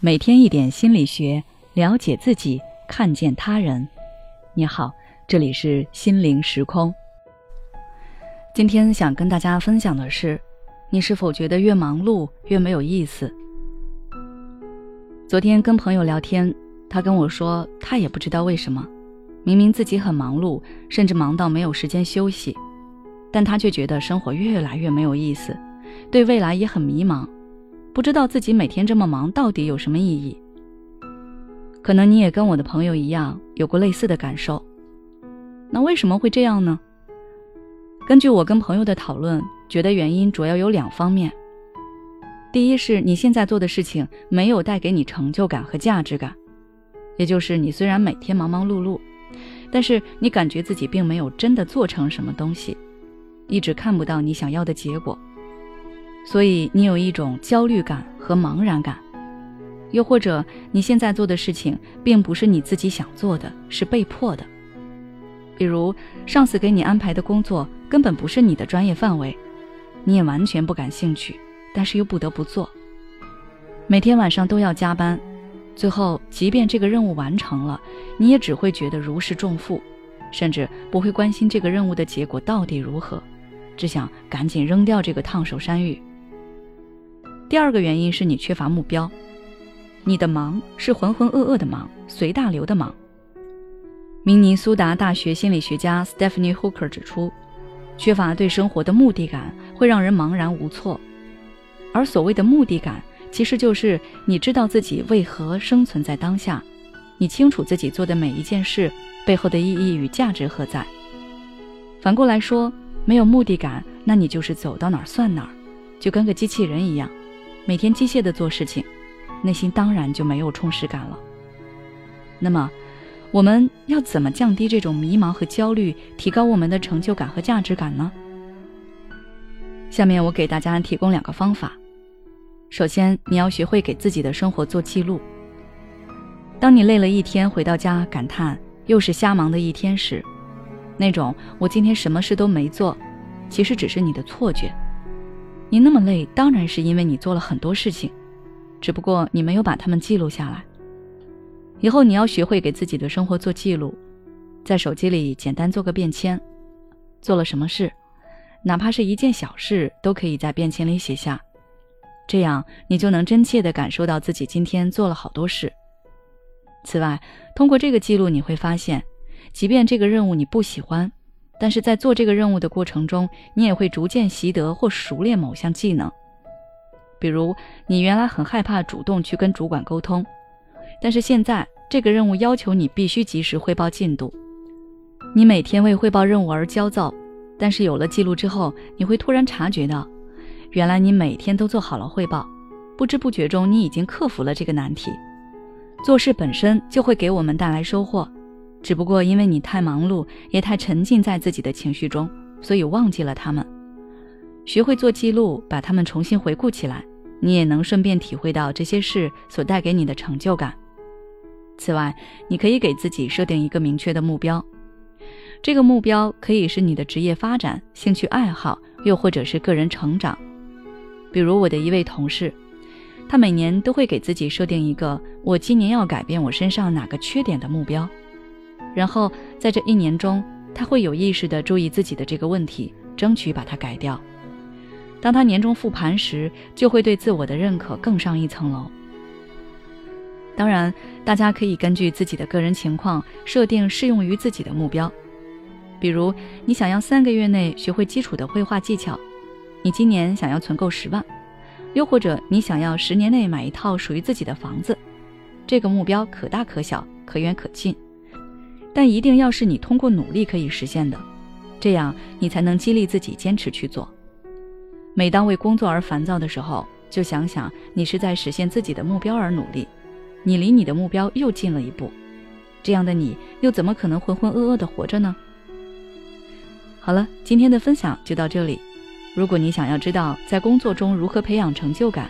每天一点心理学，了解自己，看见他人。你好，这里是心灵时空。今天想跟大家分享的是，你是否觉得越忙碌越没有意思？昨天跟朋友聊天，他跟我说，他也不知道为什么，明明自己很忙碌，甚至忙到没有时间休息，但他却觉得生活越来越没有意思，对未来也很迷茫。不知道自己每天这么忙到底有什么意义？可能你也跟我的朋友一样有过类似的感受。那为什么会这样呢？根据我跟朋友的讨论，觉得原因主要有两方面。第一是你现在做的事情没有带给你成就感和价值感，也就是你虽然每天忙忙碌碌，但是你感觉自己并没有真的做成什么东西，一直看不到你想要的结果。所以你有一种焦虑感和茫然感，又或者你现在做的事情并不是你自己想做的，是被迫的。比如上司给你安排的工作根本不是你的专业范围，你也完全不感兴趣，但是又不得不做。每天晚上都要加班，最后即便这个任务完成了，你也只会觉得如释重负，甚至不会关心这个任务的结果到底如何，只想赶紧扔掉这个烫手山芋。第二个原因是你缺乏目标，你的忙是浑浑噩噩的忙，随大流的忙。明尼苏达大学心理学家 Stephanie Hooker 指出，缺乏对生活的目的感会让人茫然无措，而所谓的目的感，其实就是你知道自己为何生存在当下，你清楚自己做的每一件事背后的意义与价值何在。反过来说，没有目的感，那你就是走到哪儿算哪儿，就跟个机器人一样。每天机械的做事情，内心当然就没有充实感了。那么，我们要怎么降低这种迷茫和焦虑，提高我们的成就感和价值感呢？下面我给大家提供两个方法。首先，你要学会给自己的生活做记录。当你累了一天回到家，感叹又是瞎忙的一天时，那种我今天什么事都没做，其实只是你的错觉。你那么累，当然是因为你做了很多事情，只不过你没有把它们记录下来。以后你要学会给自己的生活做记录，在手机里简单做个便签，做了什么事，哪怕是一件小事，都可以在便签里写下。这样你就能真切地感受到自己今天做了好多事。此外，通过这个记录，你会发现，即便这个任务你不喜欢。但是在做这个任务的过程中，你也会逐渐习得或熟练某项技能。比如，你原来很害怕主动去跟主管沟通，但是现在这个任务要求你必须及时汇报进度。你每天为汇报任务而焦躁，但是有了记录之后，你会突然察觉到，原来你每天都做好了汇报，不知不觉中你已经克服了这个难题。做事本身就会给我们带来收获。只不过因为你太忙碌，也太沉浸在自己的情绪中，所以忘记了他们。学会做记录，把他们重新回顾起来，你也能顺便体会到这些事所带给你的成就感。此外，你可以给自己设定一个明确的目标，这个目标可以是你的职业发展、兴趣爱好，又或者是个人成长。比如我的一位同事，他每年都会给自己设定一个“我今年要改变我身上哪个缺点”的目标。然后在这一年中，他会有意识地注意自己的这个问题，争取把它改掉。当他年终复盘时，就会对自我的认可更上一层楼。当然，大家可以根据自己的个人情况设定适用于自己的目标。比如，你想要三个月内学会基础的绘画技巧，你今年想要存够十万，又或者你想要十年内买一套属于自己的房子，这个目标可大可小，可远可近。但一定要是你通过努力可以实现的，这样你才能激励自己坚持去做。每当为工作而烦躁的时候，就想想你是在实现自己的目标而努力，你离你的目标又近了一步。这样的你又怎么可能浑浑噩噩的活着呢？好了，今天的分享就到这里。如果你想要知道在工作中如何培养成就感，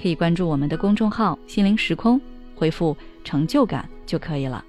可以关注我们的公众号“心灵时空”，回复“成就感”就可以了。